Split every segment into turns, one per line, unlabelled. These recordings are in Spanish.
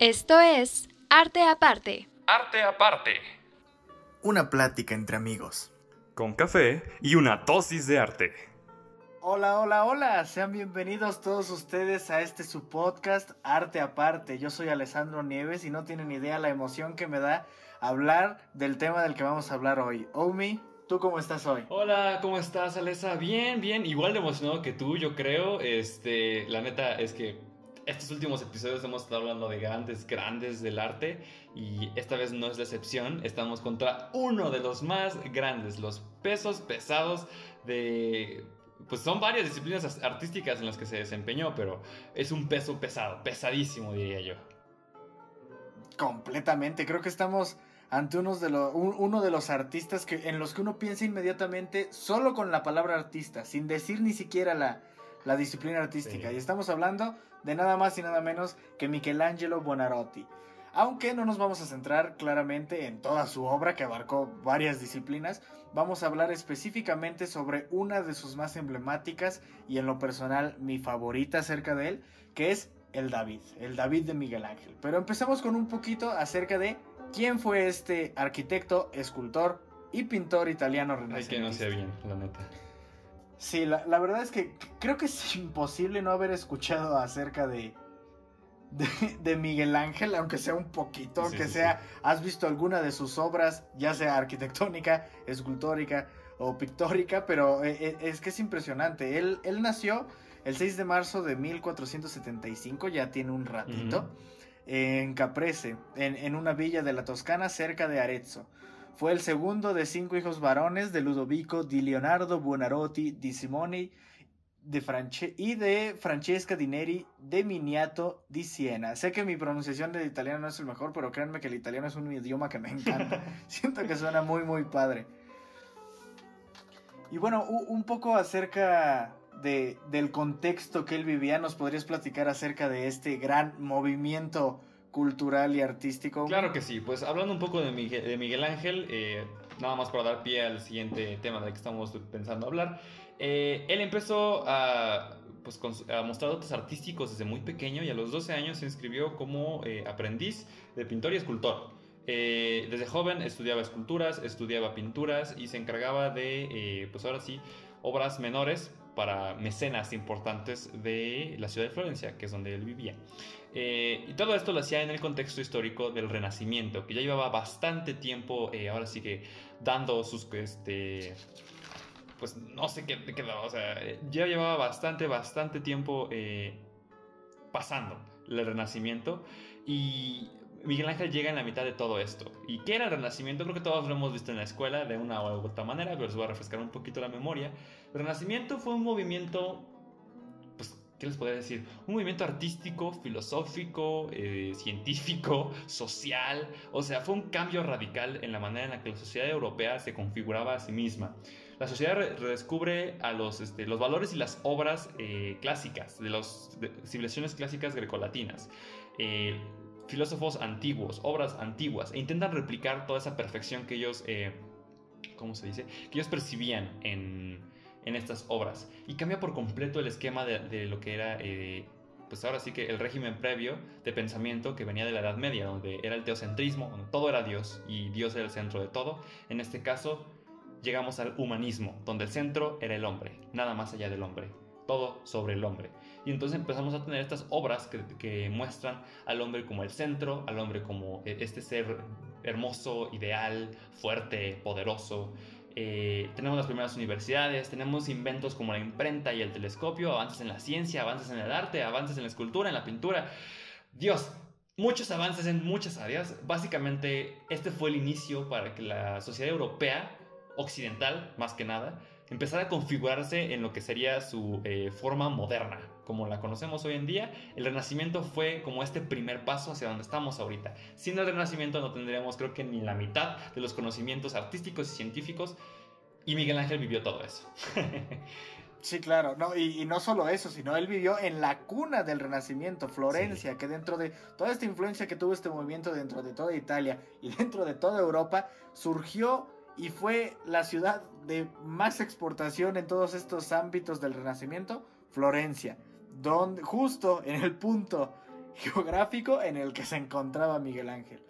Esto es Arte Aparte.
Arte Aparte.
Una plática entre amigos.
Con café y una dosis de arte.
Hola, hola, hola. Sean bienvenidos todos ustedes a este su podcast Arte Aparte. Yo soy Alessandro Nieves y no tienen idea la emoción que me da hablar del tema del que vamos a hablar hoy. Omi, ¿tú cómo estás hoy?
Hola, ¿cómo estás, Alessa? Bien, bien. Igual de emocionado que tú, yo creo. Este, la neta es que estos últimos episodios hemos estado hablando de grandes, grandes del arte y esta vez no es la excepción. Estamos contra uno de los más grandes, los pesos pesados de... Pues son varias disciplinas artísticas en las que se desempeñó, pero es un peso pesado, pesadísimo diría yo.
Completamente, creo que estamos ante uno de, uno de los artistas que, en los que uno piensa inmediatamente solo con la palabra artista, sin decir ni siquiera la, la disciplina artística. Y estamos hablando de nada más y nada menos que Michelangelo Buonarroti. Aunque no nos vamos a centrar claramente en toda su obra que abarcó varias disciplinas, vamos a hablar específicamente sobre una de sus más emblemáticas y en lo personal mi favorita acerca de él, que es el David, el David de Miguel Ángel. Pero empezamos con un poquito acerca de quién fue este arquitecto, escultor y pintor italiano renacentista.
Ay, que no sea bien, la neta.
Sí, la, verdad es que creo que es imposible no haber escuchado acerca de, de, Miguel Ángel, aunque sea un poquito, aunque sea, has visto alguna de sus obras, ya sea arquitectónica, escultórica o pictórica, pero eh, eh, es que es impresionante. Él, él nació el 6 de marzo de 1475, ya tiene un ratito, en Caprese, en, en, una villa de la Toscana cerca de Arezzo. Fue el segundo de cinco hijos varones de Ludovico di Leonardo Buonarroti di Simoni de y de Francesca di Neri de Miniato di Siena. Sé que mi pronunciación de italiano no es el mejor, pero créanme que el italiano es un idioma que me encanta. Siento que suena muy, muy padre. Y bueno, un poco acerca de, del contexto que él vivía, ¿nos podrías platicar acerca de este gran movimiento cultural y artístico.
Claro que sí, pues hablando un poco de Miguel, de Ángel, eh, nada más para dar pie al siguiente tema del que estamos pensando hablar, eh, él empezó a, pues, a mostrar dotes artísticos desde muy pequeño y a los 12 años se inscribió como eh, aprendiz de pintor y escultor. desde joven estudiaba esculturas, estudiaba pinturas y se encargaba de, pues ahora sí, obras menores para mecenas importantes de la ciudad de Florencia, que es donde él vivía. Eh, y todo esto lo hacía en el contexto histórico del Renacimiento, que ya llevaba bastante tiempo, eh, ahora sí que dando sus, este, pues no sé qué quedó, o sea, ya llevaba bastante, bastante tiempo eh, pasando el Renacimiento y Miguel Ángel llega en la mitad de todo esto. ¿Y qué era el Renacimiento? Creo que todos lo hemos visto en la escuela de una u otra manera, pero les voy a refrescar un poquito la memoria. El Renacimiento fue un movimiento ¿qué les podría decir? Un movimiento artístico, filosófico, eh, científico, social. O sea, fue un cambio radical en la manera en la que la sociedad europea se configuraba a sí misma. La sociedad redescubre a los, este, los valores y las obras eh, clásicas, de las civilizaciones clásicas grecolatinas. Eh, filósofos antiguos, obras antiguas, e intentan replicar toda esa perfección que ellos, ¿cómo se dice? Que ellos percibían en, en estas obras. Y cambia por completo el esquema de, lo que era, eh, pues ahora sí que el régimen previo de pensamiento que venía de la Edad Media, donde era el teocentrismo, donde todo era Dios y Dios era el centro de todo. En este caso, llegamos al humanismo, donde el centro era el hombre, nada más allá del hombre, todo sobre el hombre. Y entonces empezamos a tener estas obras que, que muestran al hombre como el centro, al hombre como eh, este ser hermoso, ideal, fuerte, poderoso, eh, tenemos las primeras universidades, tenemos inventos como la imprenta y el telescopio, avances en la ciencia, avances en el arte, avances en la escultura, en la pintura. Dios, muchos avances en muchas áreas. Básicamente, este fue el inicio para que la sociedad europea, occidental más que nada, empezara a configurarse en lo que sería su eh, forma moderna, como la conocemos hoy en día. El Renacimiento fue como este primer paso hacia donde estamos ahorita. Sin el Renacimiento no tendríamos creo que ni la mitad de los conocimientos artísticos y científicos y Miguel Ángel vivió todo eso.
Sí, claro, no, y, no solo eso, sino él vivió en la cuna del Renacimiento, Florencia, que dentro de toda esta influencia que tuvo este movimiento dentro de toda Italia y dentro de toda Europa, surgió y fue la ciudad de más exportación en todos estos ámbitos del Renacimiento, Florencia, donde justo en el punto geográfico en el que se encontraba Miguel Ángel.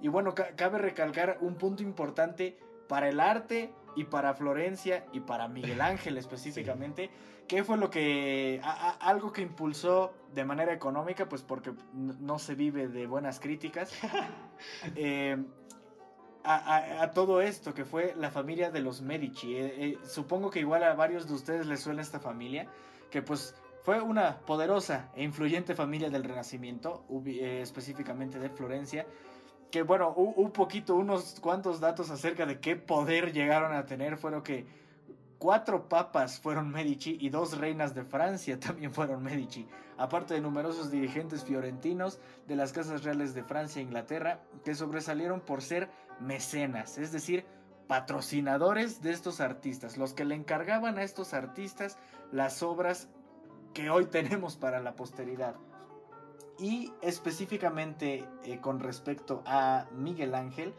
Y bueno, cabe recalcar un punto importante para el arte y para Florencia y para Miguel Ángel específicamente, ¿qué fue lo que, algo que impulsó de manera económica, pues porque no se vive de buenas críticas, eh, a, todo esto que fue la familia de los Medici. Eh, eh, supongo que igual a varios de ustedes les suena esta familia, que pues fue una poderosa e influyente familia del Renacimiento, específicamente de Florencia, que bueno, un poquito, unos cuantos datos acerca de qué poder llegaron a tener fueron que cuatro papas fueron Medici y dos reinas de Francia también fueron Medici, aparte de numerosos dirigentes fiorentinos de las casas reales de Francia e Inglaterra que sobresalieron por ser mecenas, es decir, patrocinadores de estos artistas, los que le encargaban a estos artistas las obras que hoy tenemos para la posteridad. Y específicamente eh, con respecto a Miguel Ángel,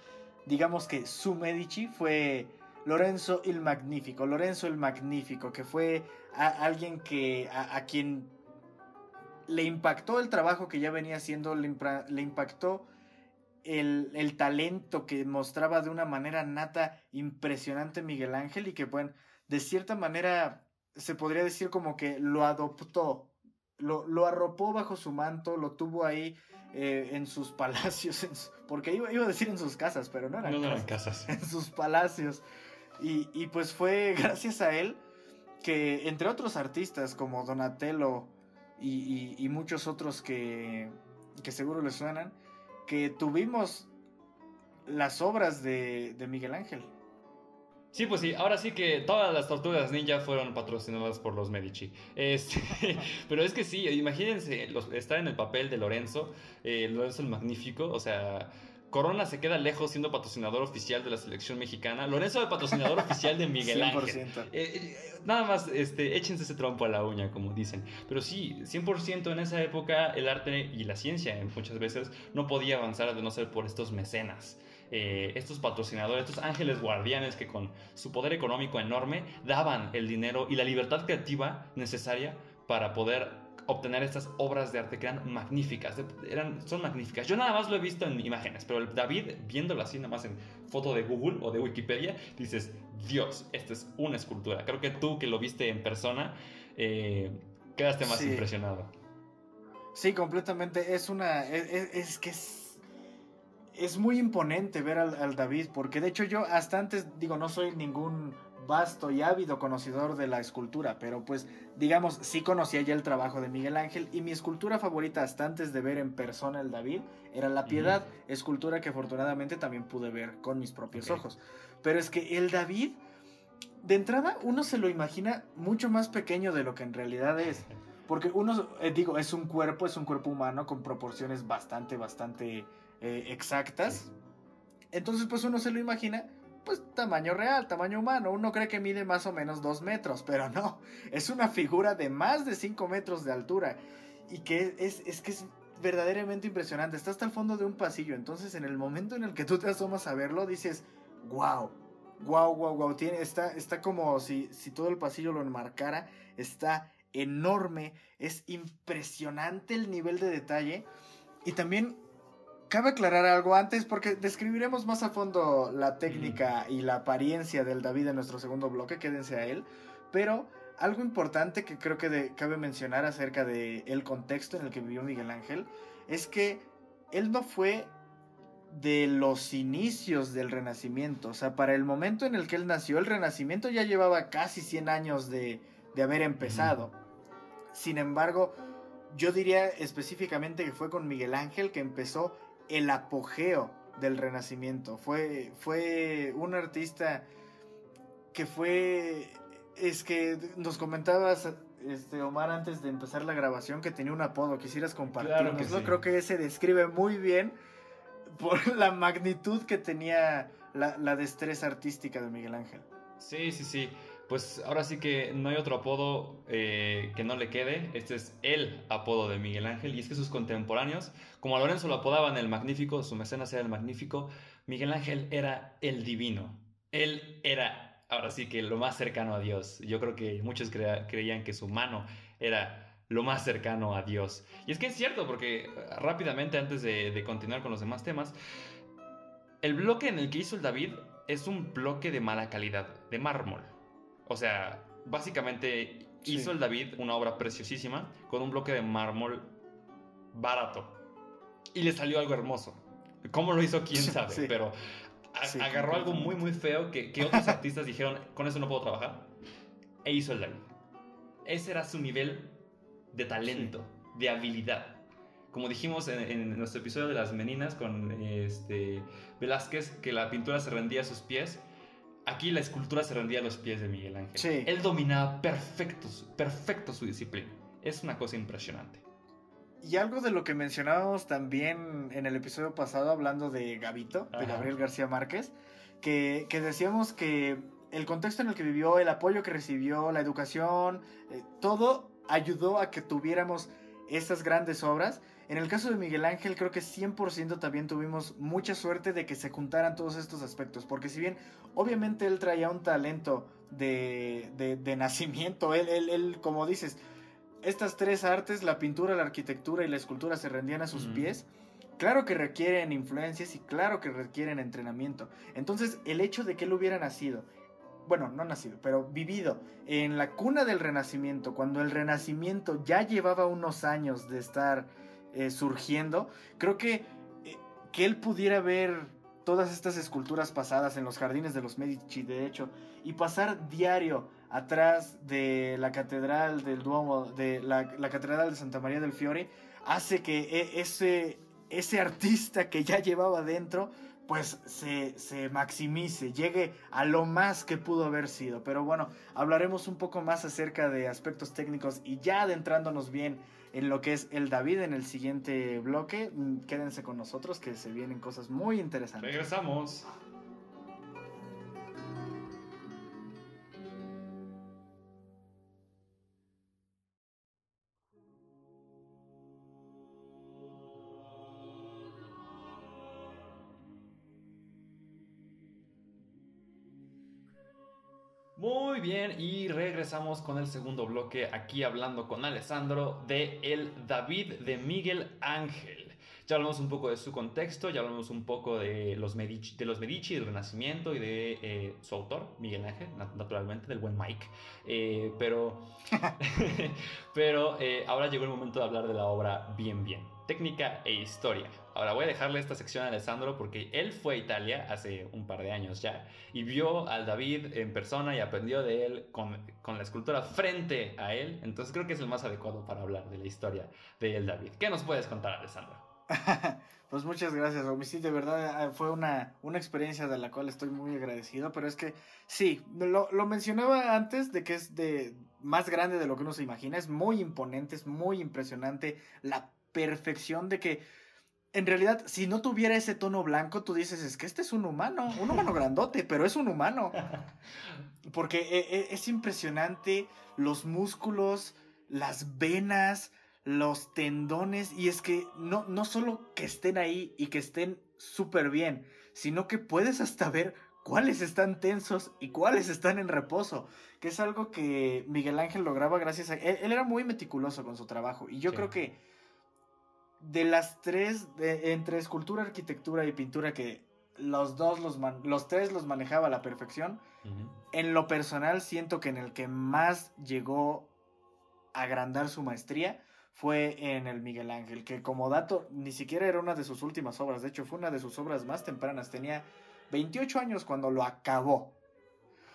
digamos que su Medici fue Lorenzo el Magnífico. Lorenzo el Magnífico, que fue alguien que a, quien le impactó el trabajo que ya venía haciendo, le, impactó el, el, talento que mostraba de una manera nata impresionante Miguel Ángel y que, bueno, de cierta manera se podría decir como que lo adoptó lo, arropó bajo su manto, lo tuvo ahí eh, en sus palacios, porque iba, iba, a decir en sus casas, pero no eran,
no, eran casas.
En sus palacios. Y, pues fue gracias a él que, entre otros artistas como Donatello y, muchos otros que, que seguro les suenan, que tuvimos las obras de, de Miguel Ángel.
Sí, pues sí, ahora sí que todas las tortugas ninja fueron patrocinadas por los Medici. Este, pero es que sí, imagínense estar en el papel de Lorenzo, eh, Lorenzo el Magnífico, o sea, Corona se queda lejos siendo patrocinador oficial de la selección mexicana. Lorenzo el patrocinador oficial de Miguel Ángel. Eh, eh, nada más, este, échense ese trompo a la uña, como dicen. Pero sí, 100% en esa época el arte y la ciencia muchas veces no podía avanzar de no ser por estos mecenas. Eh, estos patrocinadores, estos ángeles guardianes que con su poder económico enorme daban el dinero y la libertad creativa necesaria para poder obtener estas obras de arte que eran magníficas, eran, son magníficas. Yo nada más lo he visto en imágenes, pero David, viéndolo así nada más en foto de Google o de Wikipedia, dices, Dios, esta es una escultura. Creo que tú que lo viste en persona, eh, quedaste más impresionado.
Sí, completamente. Es una. es que es es muy imponente ver al, David, porque de hecho yo hasta antes, digo, no soy ningún vasto y ávido conocedor de la escultura, pero pues digamos, sí conocía ya el trabajo de Miguel Ángel y mi escultura favorita hasta antes de ver en persona el David era La Piedad, escultura que afortunadamente también pude ver con mis propios ojos. Pero es que el David, de entrada, uno se lo imagina mucho más pequeño de lo que en realidad es. Porque uno, eh, digo, es un cuerpo, es un cuerpo humano con proporciones bastante, bastante eh, exactas. Entonces, pues uno se lo imagina, pues tamaño real, tamaño humano. Uno cree que mide más o menos 2 metros, pero no, es una figura de más de 5 metros de altura. Y que es, es que es verdaderamente impresionante. Está hasta el fondo de un pasillo, entonces en el momento en el que tú te asomas a verlo, dices, wow. Wow, wow, wow. Tiene, está, está como si, si todo el pasillo lo enmarcara. Está enorme. Es impresionante el nivel de detalle. Y también Cabe aclarar algo antes porque describiremos más a fondo la técnica y la apariencia del David en nuestro segundo bloque, quédense a él, pero algo importante que creo que cabe mencionar acerca del el contexto en el que vivió Miguel Ángel es que él no fue de los inicios del Renacimiento, o sea, para el momento en el que él nació, el Renacimiento ya llevaba casi 100 años de, de haber empezado. Sin embargo, yo diría específicamente que fue con Miguel Ángel que empezó el apogeo del Renacimiento. Fue, fue un artista que fue... Es que nos comentabas, este, Omar, antes de empezar la grabación, que tenía un apodo. Quisieras compartirlo. Creo que ese describe muy bien por la magnitud que tenía la, la destreza artística de Miguel Ángel.
Sí, sí, sí pues ahora sí que no hay otro apodo eh, que no le quede. Este es el apodo de Miguel Ángel. Y es que sus contemporáneos, como a Lorenzo lo apodaban el Magnífico, su mecenas era el Magnífico, Miguel Ángel era el Divino. Él era, ahora sí que lo más cercano a Dios. Yo creo que muchos creían que su mano era lo más cercano a Dios. Y es que es cierto, porque eh, rápidamente, antes de, de continuar con los demás temas, el bloque en el que hizo el David es un bloque de mala calidad, de mármol. O sea, básicamente hizo el David una obra preciosísima con un bloque de mármol barato. Y le salió algo hermoso. ¿Cómo lo hizo? ¿Quién sabe?
Sí.
Pero a-
Sí,
agarró algo muy, muy feo que, que otros artistas dijeron, con eso no puedo trabajar. E hizo el David. Ese era su nivel de talento, de habilidad. Como dijimos en, en nuestro episodio de las meninas con este, Velázquez, que la pintura se rendía a sus pies. Aquí la escultura se rendía a los pies de Miguel Ángel.
Sí.
Él dominaba perfecto, su- perfecto su disciplina. Es una cosa impresionante.
Y algo de lo que mencionábamos también en el episodio pasado hablando de Gavito, de
Ajá.
Gabriel García Márquez, que, que decíamos que el contexto en el que vivió, el apoyo que recibió, la educación, eh, todo ayudó a que tuviéramos estas grandes obras. En el caso de Miguel Ángel, creo que 100% también tuvimos mucha suerte de que se juntaran todos estos aspectos, porque si bien obviamente él traía un talento de, de, de nacimiento, él, él, él, como dices, estas tres artes, la pintura, la arquitectura y la escultura se rendían a sus pies. Claro que requieren influencias y claro que requieren entrenamiento. Entonces, el hecho de que él hubiera nacido, bueno, no nacido, pero vivido en la cuna del Renacimiento, cuando el Renacimiento ya llevaba unos años de estar eh, surgiendo, creo que eh, que él pudiera ver todas estas esculturas pasadas en los jardines de los Medici, de hecho, y pasar diario atrás de la catedral del Duomo, de la, la catedral de Santa María del Fiore, hace que e- ese, ese artista que ya llevaba dentro, pues se, se maximice, llegue a lo más que pudo haber sido. Pero bueno, hablaremos un poco más acerca de aspectos técnicos y ya adentrándonos bien en lo que es el David en el siguiente bloque. Mm, Quédense con nosotros que se vienen cosas muy interesantes.
Regresamos. Muy bien, y regresamos con el segundo bloque aquí hablando con Alessandro de El David de Miguel Ángel. Ya hablamos un poco de su contexto, ya hablamos un poco de los Medici, de los Medici del Renacimiento y de eh, su autor, Miguel Ángel, nat- naturalmente, del buen Mike. Eh, pero pero eh, ahora llegó el momento de hablar de la obra bien bien, técnica e historia. Ahora voy a dejarle esta sección a Alessandro porque él fue a Italia hace un par de años ya y vio al David en persona y aprendió de él con, con la escultura frente a él. Entonces creo que es el más adecuado para hablar de la historia de el David. ¿Qué nos puedes contar, Alessandro?
Pues muchas gracias, Romy. Sí, de verdad eh, fue una, una experiencia de la cual estoy muy agradecido, pero es que sí, lo, lo mencionaba antes de que es de más grande de lo que uno se imagina, es muy imponente, es muy impresionante la perfección de que en realidad si no tuviera ese tono blanco, tú dices, es que este es un humano, un humano grandote, pero es un humano. Porque e- e- es impresionante los músculos, las venas, los tendones. Y es que no, no solo que estén ahí y que estén súper bien, sino que puedes hasta ver cuáles están tensos y cuáles están en reposo. Que es algo que Miguel Ángel lograba gracias a... Él, él era muy meticuloso con su trabajo. Y yo
Sí.
creo que de las tres, de- entre escultura, arquitectura y pintura, que los dos, los, man- los tres los manejaba a la perfección, en lo personal siento que en el que más llegó a agrandar su maestría fue en el Miguel Ángel, que como dato ni siquiera era una de sus últimas obras, de hecho fue una de sus obras más tempranas, tenía 28 años cuando lo acabó.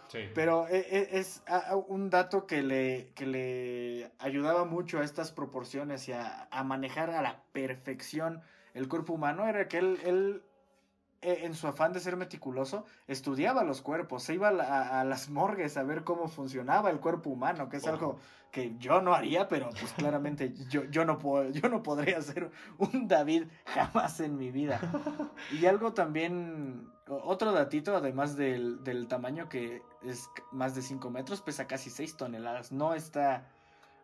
Sí.
Pero e- e- es un dato que le, que le ayudaba mucho a estas proporciones y a, a manejar a la perfección el cuerpo humano, era que él, él, e- en su afán de ser meticuloso, estudiaba los cuerpos, se iba a, a- las morgues a ver cómo funcionaba el cuerpo humano, que es
Ojo.
algo que yo no haría, pero pues claramente yo, yo, no puedo, yo no podría ser un David jamás en mi vida. Y algo también, otro datito, además del, del tamaño que es más de 5 metros, pesa casi 6 toneladas. No está,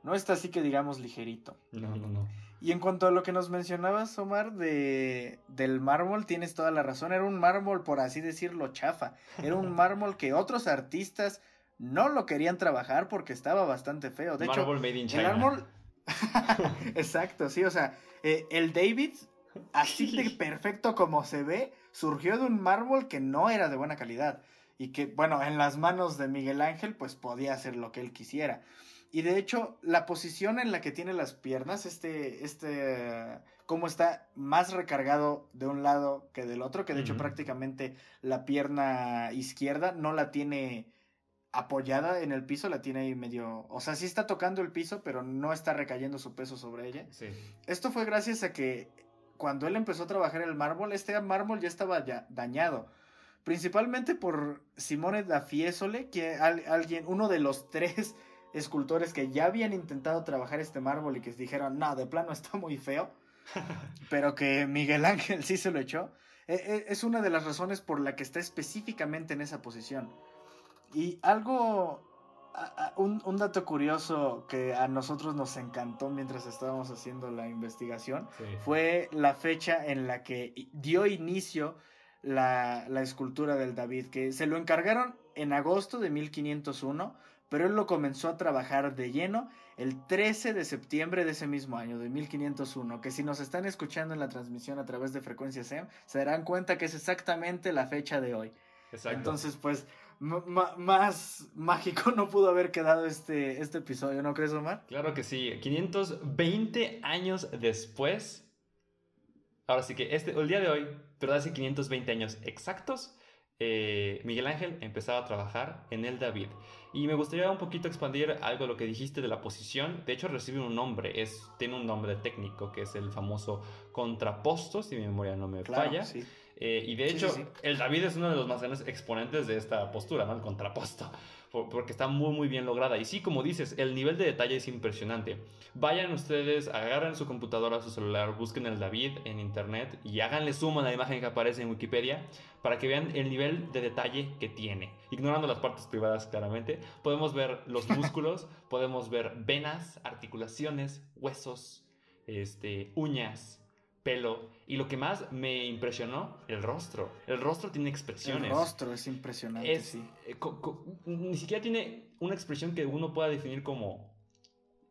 no está así que digamos ligerito.
No, no, no.
Y en cuanto a lo que nos mencionabas, Omar, de, del mármol, tienes toda la razón. Era un mármol, por así decirlo, chafa. Era un mármol que otros artistas no lo querían trabajar porque estaba bastante feo. De hecho,
Marble made in
el
China.
árbol, Exacto, sí, o sea, eh, el David, así de perfecto como se ve, surgió de un mármol que no era de buena calidad y que, bueno, en las manos de Miguel Ángel, pues podía hacer lo que él quisiera. Y de hecho, la posición en la que tiene las piernas, este, este, cómo está más recargado de un lado que del otro, que de hecho prácticamente la pierna izquierda no la tiene apoyada en el piso, la tiene ahí medio, o sea, sí está tocando el piso, pero no está recayendo su peso sobre ella.
Sí.
Esto fue gracias a que cuando él empezó a trabajar el mármol, este mármol ya estaba ya dañado. Principalmente por Simone da Fiesole, que alguien, uno de los tres escultores que ya habían intentado trabajar este mármol y que dijeron, no, de plano está muy feo, pero que Miguel Ángel sí se lo echó, e, e, es una de las razones por la que está específicamente en esa posición. Y algo, un, dato curioso que a nosotros nos encantó mientras estábamos haciendo la investigación fue la fecha en la que dio inicio la, la escultura del David, que se lo encargaron en agosto de 1501 pero él lo comenzó a trabajar de lleno el 13 de septiembre de ese mismo año, de 1501, que si nos están escuchando en la transmisión a través de Frecuencia SEM, se darán cuenta que es exactamente la fecha de hoy. Exacto. Entonces, pues, más mágico no pudo haber quedado este, este episodio, ¿no crees, Omar?
Claro que sí, 520 años después, ahora sí que este, el día de hoy, pero hace 520 años exactos, eh, Miguel Ángel empezaba a trabajar en el David. Y me gustaría un poquito expandir algo de lo que dijiste de la posición. De hecho, recibe un nombre, es, tiene un nombre técnico que es el famoso contraposto, si mi memoria no me falla. Eh, y de hecho, el David es uno de los más grandes exponentes de esta postura, ¿no? El contraposto porque está muy muy bien lograda. Y sí, como dices, el nivel de detalle es impresionante. Vayan ustedes, agarren su computadora, su celular, busquen el David en internet y háganle zoom a la imagen que aparece en Wikipedia para que vean el nivel de detalle que tiene. Ignorando las partes privadas claramente, podemos ver los músculos, podemos ver venas, articulaciones, huesos, este, uñas, pelo. Y lo que más me impresionó, el rostro. El rostro tiene expresiones.
El rostro es impresionante, sí.
Eh, ni siquiera tiene una expresión que uno pueda definir como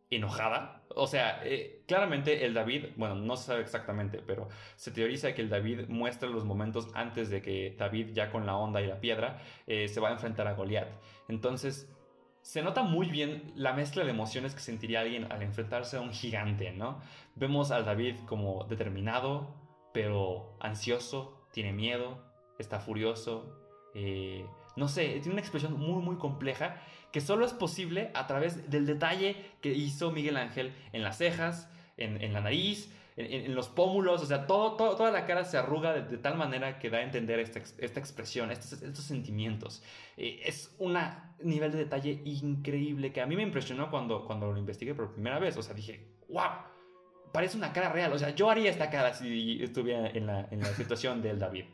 enojada. O sea, eh, claramente el David, bueno, no se sabe exactamente, pero se teoriza que el David muestra los momentos antes de que David, ya con la onda y la piedra, eh, se va a enfrentar a Goliat. Entonces, se nota muy bien la mezcla de emociones que sentiría alguien al enfrentarse a un gigante, ¿no? Vemos al David como determinado, pero ansioso, tiene miedo, está furioso, eh, no sé, tiene una expresión muy, muy compleja que solo es posible a través del detalle que hizo Miguel Ángel en las cejas, en la nariz, en, los pómulos, o sea, todo, toda la cara se arruga de, tal manera que da a entender esta, esta expresión, estos, estos sentimientos. Eh, es un nivel de detalle increíble que a mí me impresionó cuando, cuando lo investigué por primera vez, o sea, dije, wow, parece una cara real, o sea, yo haría esta cara si estuviera en la, en la situación del David.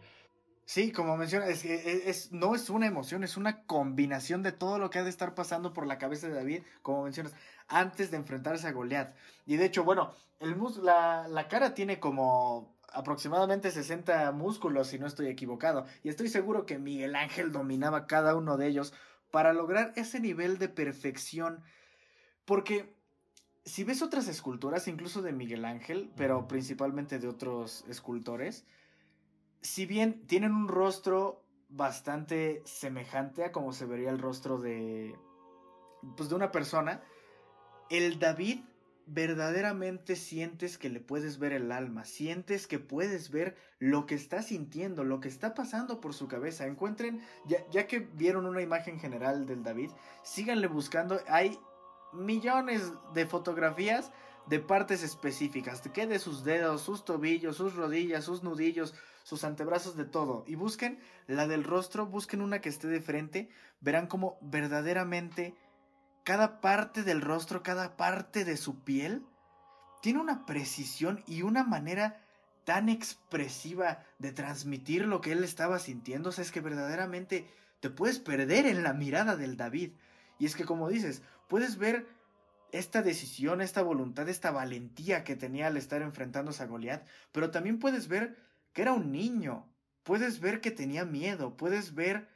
Sí, como mencionas, es, es, no es una emoción, es una combinación de todo lo que ha de estar pasando por la cabeza de David, como mencionas, antes de enfrentarse a Goliath. Y de hecho, bueno, el la, la cara tiene como aproximadamente 60 músculos, si no estoy equivocado, y estoy seguro que Miguel Ángel dominaba cada uno de ellos para lograr ese nivel de perfección, porque si ves otras esculturas, incluso de Miguel Ángel, pero principalmente de otros escultores, si bien tienen un rostro bastante semejante a como se vería el rostro de pues de una persona, el David verdaderamente sientes que le puedes ver el alma, sientes que puedes ver lo que está sintiendo, lo que está pasando por su cabeza. Encuentren, ya, ya que vieron una imagen general del David, síganle buscando, hay millones de fotografías de partes específicas, que de sus dedos, sus tobillos, sus rodillas, sus nudillos, sus antebrazos, de todo. Y busquen la del rostro, busquen una que esté de frente, verán como verdaderamente cada parte del rostro, cada parte de su piel, tiene una precisión y una manera tan expresiva de transmitir lo que él estaba sintiendo. O sea, es que verdaderamente te puedes perder en la mirada del David. Y es que como dices, puedes ver esta decisión, esta voluntad, esta valentía que tenía al estar enfrentándose a Goliat, pero también puedes ver que era un niño, puedes ver que tenía miedo, puedes ver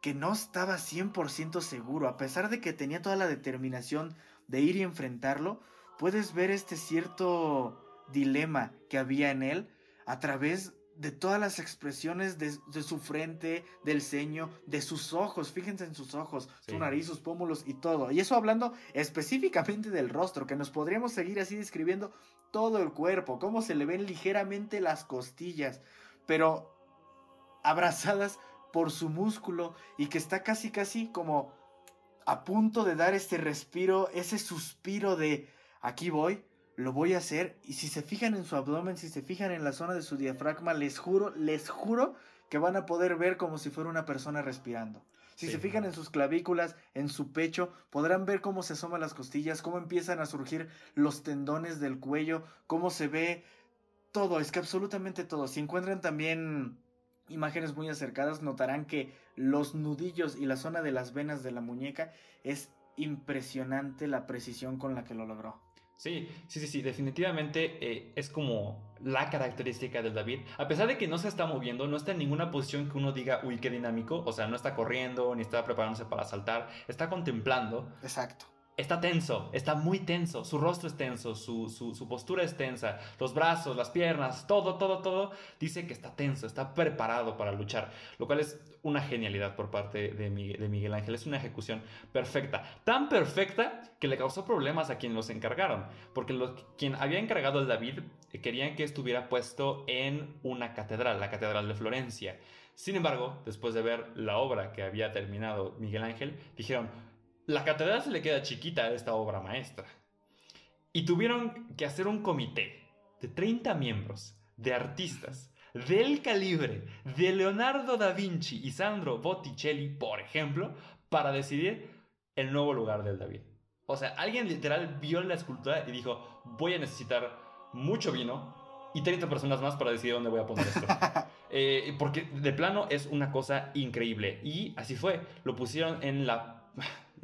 que no estaba 100% seguro, a pesar de que tenía toda la determinación de ir y enfrentarlo, puedes ver este cierto dilema que había en él a través de todas las expresiones de, su frente, del ceño, de sus ojos. Fíjense en sus ojos, su nariz, sus pómulos y todo. Y eso hablando específicamente del rostro, que nos podríamos seguir así describiendo todo el cuerpo, cómo se le ven ligeramente las costillas, pero abrazadas por su músculo y que está casi casi como a punto de dar este respiro, ese suspiro de aquí voy, lo voy a hacer. Y si se fijan en su abdomen, si se fijan en la zona de su diafragma, les juro, les juro que van a poder ver como si fuera una persona respirando. Si se fijan en sus clavículas, en su pecho, podrán ver cómo se asoman las costillas, cómo empiezan a surgir los tendones del cuello, cómo se ve todo, es que absolutamente todo. Si encuentran también imágenes muy acercadas, notarán que los nudillos y la zona de las venas de la muñeca es impresionante la precisión con la que lo logró.
Sí, sí, sí, sí, definitivamente eh, es como la característica del David. A pesar de que no se está moviendo, no está en ninguna posición que uno diga, uy, qué dinámico. O sea, no está corriendo ni está preparándose para saltar, está contemplando.
Exacto
está tenso, está muy tenso, su rostro es tenso, su, postura es tensa, los brazos, las piernas, todo, todo, todo, dice que está tenso, está preparado para luchar, lo cual es una genialidad por parte de Miguel, Ángel, es una ejecución perfecta, tan perfecta que le causó problemas a quien los encargaron, porque quien había encargado al David eh, querían que estuviera puesto en una catedral, la Catedral de Florencia. Sin embargo, después de ver la obra que había terminado Miguel Ángel, dijeron, la catedral se le queda chiquita a esta obra maestra. Y tuvieron que hacer un comité de 30 miembros, de artistas, del calibre de Leonardo da Vinci y Sandro Botticelli, por ejemplo, para decidir el nuevo lugar del David. O sea, alguien literal vio la escultura y dijo, voy a necesitar mucho vino y 30 personas más para decidir dónde voy a poner esto. Eh, porque de plano es una cosa increíble. Y así fue. Lo pusieron en la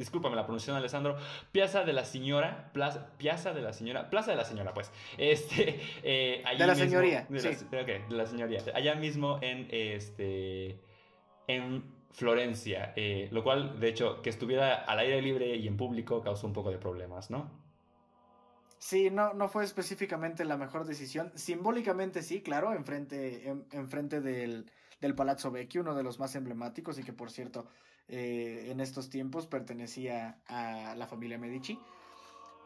discúlpame la pronunciación, Alessandro, Piazza de la Señora, Plaza, Piazza de la Señora, Plaza de la Señora, pues, este,
eh, de la señoría,
de,
sí.
la, de la señoría, allá mismo en, este, en Florencia, eh, lo cual, de hecho, que estuviera al aire libre y en público causó un poco de problemas, ¿no?
Sí, no, no fue específicamente la mejor decisión. Simbólicamente sí, claro, enfrente, en, enfrente del, del Palazzo Vecchio, uno de los más emblemáticos y que por cierto eh, en estos tiempos pertenecía a la familia Medici.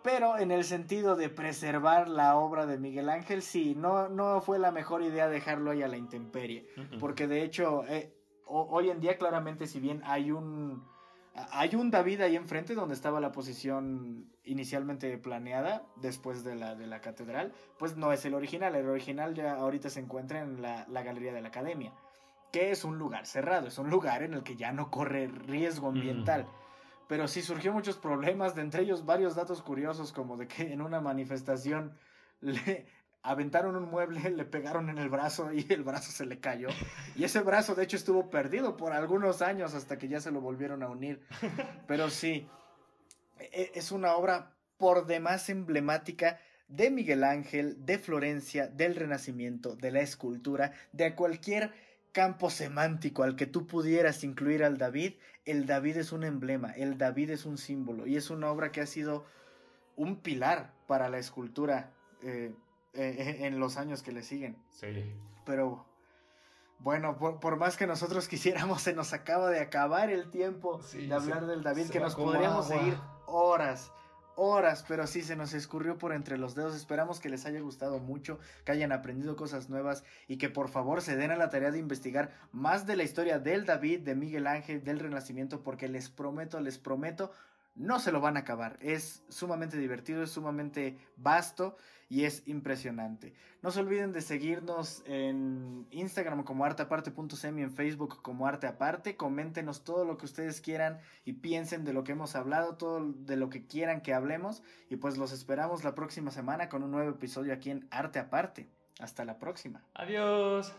Pero en el sentido de preservar la obra de Miguel Ángel, sí, no, no fue la mejor idea dejarlo ahí a la intemperie. Porque de hecho, eh, hoy en día claramente si bien hay un... Hay un David ahí enfrente donde estaba la posición inicialmente planeada después de la, de la catedral, pues no es el original. El original ya ahorita se encuentra en la, la Galería de la Academia que es un lugar cerrado, es un lugar en el que ya no corre riesgo ambiental. Pero sí surgió muchos problemas, de entre ellos varios datos curiosos, como de que en una manifestación le aventaron un mueble, le pegaron en el brazo y el brazo se le cayó. Y ese brazo, de hecho, estuvo perdido por algunos años hasta que ya se lo volvieron a unir. Pero sí, e, es una obra por demás emblemática de Miguel Ángel, de Florencia, del Renacimiento, de la escultura, de cualquier campo semántico al que tú pudieras incluir al David, el David es un emblema, el David es un símbolo y es una obra que ha sido un pilar para la escultura eh, eh, en los años que le siguen.
Sí.
Pero bueno, por, más que nosotros quisiéramos, se nos acaba de acabar el tiempo de hablar del David, que nos podríamos seguir horas horas, pero sí se nos escurrió por entre los dedos. Esperamos que les haya gustado mucho, que hayan aprendido cosas nuevas y que por favor se den a la tarea de investigar más de la historia del David, de Miguel Ángel, del Renacimiento, porque les prometo, les prometo, no se lo van a acabar. Es sumamente divertido, es sumamente vasto y es impresionante. No se olviden de seguirnos en Instagram como arteaparte.semi, en Facebook como Arte Aparte. Coméntenos todo lo que ustedes quieran y piensen de lo que hemos hablado, todo de lo que quieran que hablemos. Y pues los esperamos la próxima semana con un nuevo episodio aquí en Arte Aparte. Hasta la próxima.
Adiós.